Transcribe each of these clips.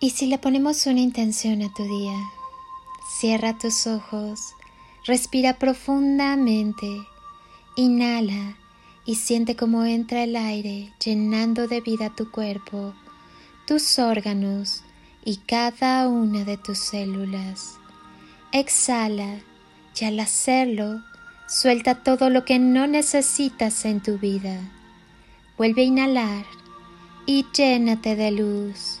Y si le ponemos una intención a tu día, cierra tus ojos, respira profundamente, inhala y siente cómo entra el aire llenando de vida tu cuerpo, tus órganos y cada una de tus células. Exhala y al hacerlo, suelta todo lo que no necesitas en tu vida. Vuelve a inhalar y llénate de luz.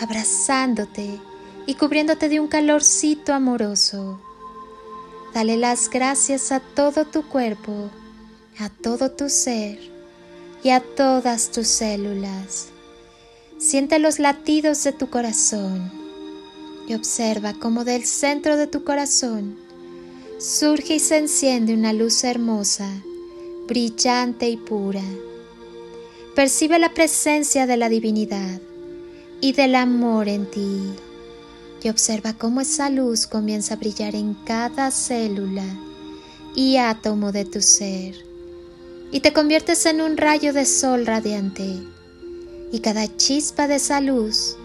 abrazándote y cubriéndote de un calorcito amoroso. Dale las gracias a todo tu cuerpo, a todo tu ser y a todas tus células. Siente los latidos de tu corazón y observa cómo del centro de tu corazón surge y se enciende una luz hermosa, brillante y pura. Percibe la presencia de la divinidad y del amor en ti. Y observa cómo esa luz comienza a brillar en cada célula y átomo de tu ser. Y te conviertes en un rayo de sol radiante. Y cada chispa de esa luz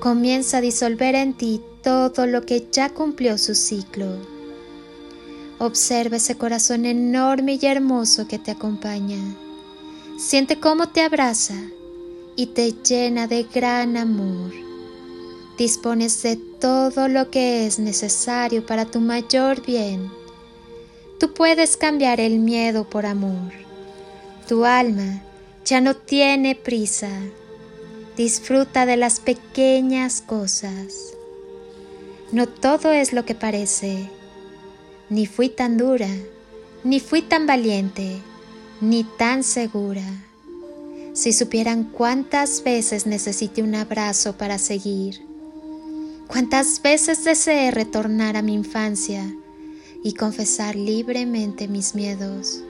comienza a disolver en ti todo lo que ya cumplió su ciclo. Observa ese corazón enorme y hermoso que te acompaña. Siente cómo te abraza y te llena de gran amor. Dispones de todo lo que es necesario para tu mayor bien. Tú puedes cambiar el miedo por amor. Tu alma ya no tiene prisa. Disfruta de las pequeñas cosas. No todo es lo que parece. Ni fui tan dura, ni fui tan valiente, ni tan segura. Si supieran cuántas veces necesité un abrazo para seguir, cuántas veces deseé retornar a mi infancia y confesar libremente mis miedos,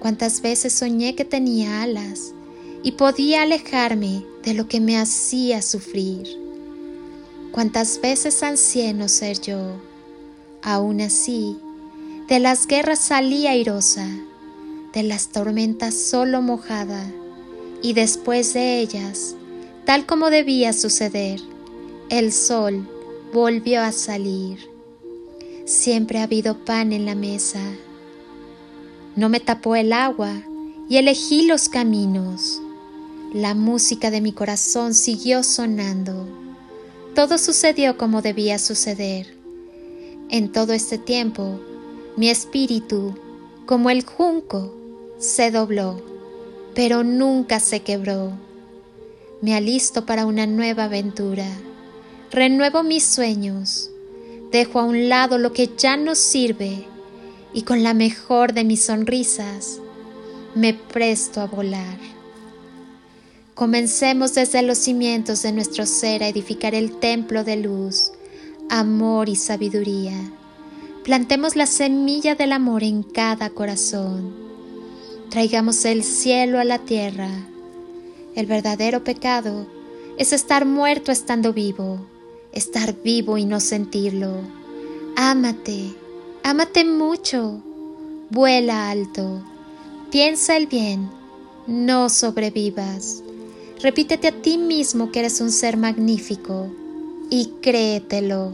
cuántas veces soñé que tenía alas y podía alejarme de lo que me hacía sufrir, cuántas veces ansié no ser yo, aún así, de las guerras salí airosa, de las tormentas solo mojada, y después de ellas, tal como debía suceder, el sol volvió a salir. Siempre ha habido pan en la mesa. No me tapó el agua y elegí los caminos. La música de mi corazón siguió sonando. Todo sucedió como debía suceder. En todo este tiempo, mi espíritu, como el junco, se dobló pero nunca se quebró. Me alisto para una nueva aventura. Renuevo mis sueños. Dejo a un lado lo que ya no sirve y con la mejor de mis sonrisas me presto a volar. Comencemos desde los cimientos de nuestro ser a edificar el templo de luz, amor y sabiduría. Plantemos la semilla del amor en cada corazón traigamos el cielo a la tierra. El verdadero pecado es estar muerto estando vivo, estar vivo y no sentirlo. Ámate, ámate mucho, vuela alto, piensa el bien, no sobrevivas. Repítete a ti mismo que eres un ser magnífico y créetelo.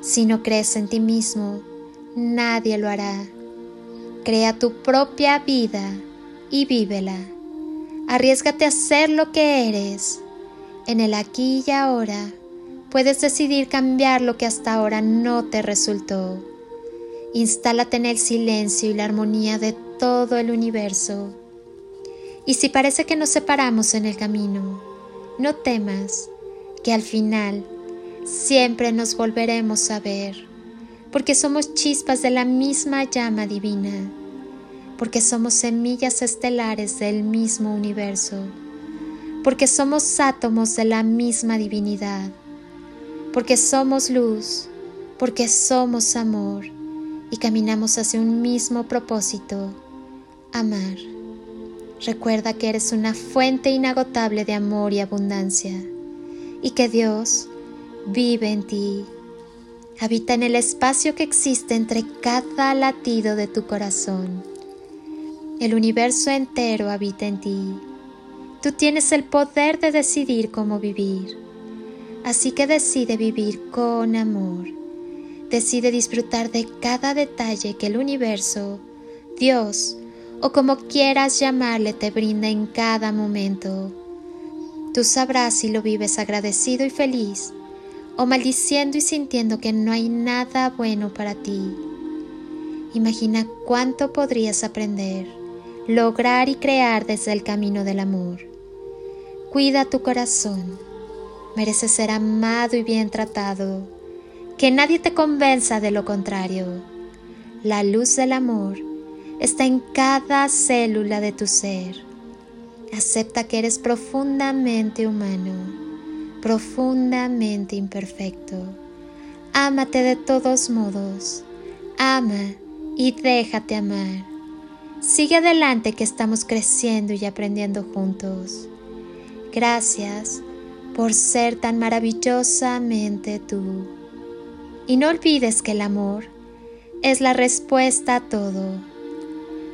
Si no crees en ti mismo, nadie lo hará. Crea tu propia vida y vívela. Arriesgate a ser lo que eres. En el aquí y ahora puedes decidir cambiar lo que hasta ahora no te resultó. Instálate en el silencio y la armonía de todo el universo. Y si parece que nos separamos en el camino, no temas, que al final siempre nos volveremos a ver, porque somos chispas de la misma llama divina porque somos semillas estelares del mismo universo, porque somos átomos de la misma divinidad, porque somos luz, porque somos amor y caminamos hacia un mismo propósito, amar. Recuerda que eres una fuente inagotable de amor y abundancia y que Dios vive en ti. Habita en el espacio que existe entre cada latido de tu corazón. El universo entero habita en ti. Tú tienes el poder de decidir cómo vivir. Así que decide vivir con amor. Decide disfrutar de cada detalle que el universo, Dios o como quieras llamarle te brinda en cada momento. Tú sabrás si lo vives agradecido y feliz o maldiciendo y sintiendo que no hay nada bueno para ti. Imagina cuánto podrías aprender, lograr y crear desde el camino del amor. Cuida tu corazón. Mereces ser amado y bien tratado. Que nadie te convenza de lo contrario. La luz del amor está en cada célula de tu ser. Acepta que eres profundamente humano, profundamente imperfecto. Ámate de todos modos. Ama y déjate amar. Sigue adelante que estamos creciendo y aprendiendo juntos. Gracias por ser tan maravillosamente tú. Y no olvides que el amor es la respuesta a todo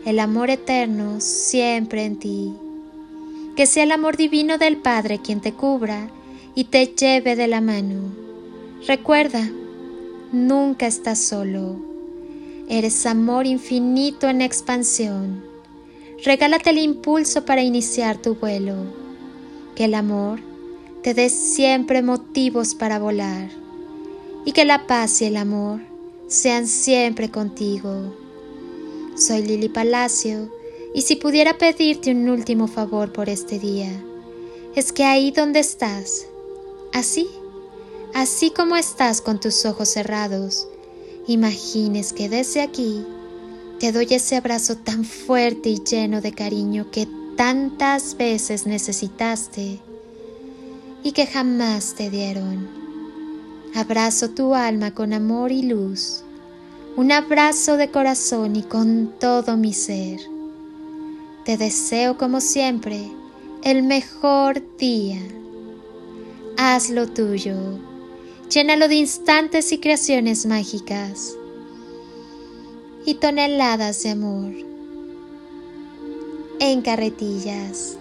el amor eterno siempre en ti. Que sea el amor divino del Padre quien te cubra y te lleve de la mano. Recuerda, nunca estás solo. Eres amor infinito en expansión. Regálate el impulso para iniciar tu vuelo. Que el amor te dé siempre motivos para volar. Y que la paz y el amor sean siempre contigo. Soy Lili Palacio y si pudiera pedirte un último favor por este día, es que ahí donde estás, así, así como estás con tus ojos cerrados, imagines que desde aquí te doy ese abrazo tan fuerte y lleno de cariño que tantas veces necesitaste y que jamás te dieron. Abrazo tu alma con amor y luz un abrazo de corazón y con todo mi ser. Te deseo como siempre el mejor día. Hazlo tuyo. Llénalo de instantes y creaciones mágicas y toneladas de amor en carretillas.